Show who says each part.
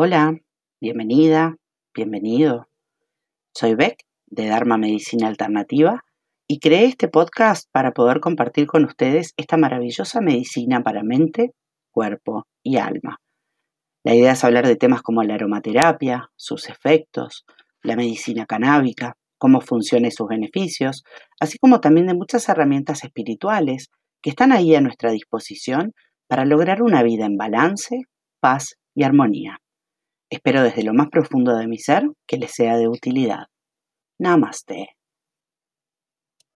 Speaker 1: Hola, bienvenida, bienvenido. Soy Beck de Dharma Medicina Alternativa y creé este podcast para poder compartir con ustedes esta maravillosa medicina para mente, cuerpo y alma. La idea es hablar de temas como la aromaterapia, sus efectos, la medicina canábica, cómo funciona y sus beneficios, así como también de muchas herramientas espirituales que están ahí a nuestra disposición para lograr una vida en balance, paz y armonía. Espero desde lo más profundo de mi ser que les sea de utilidad. Namaste.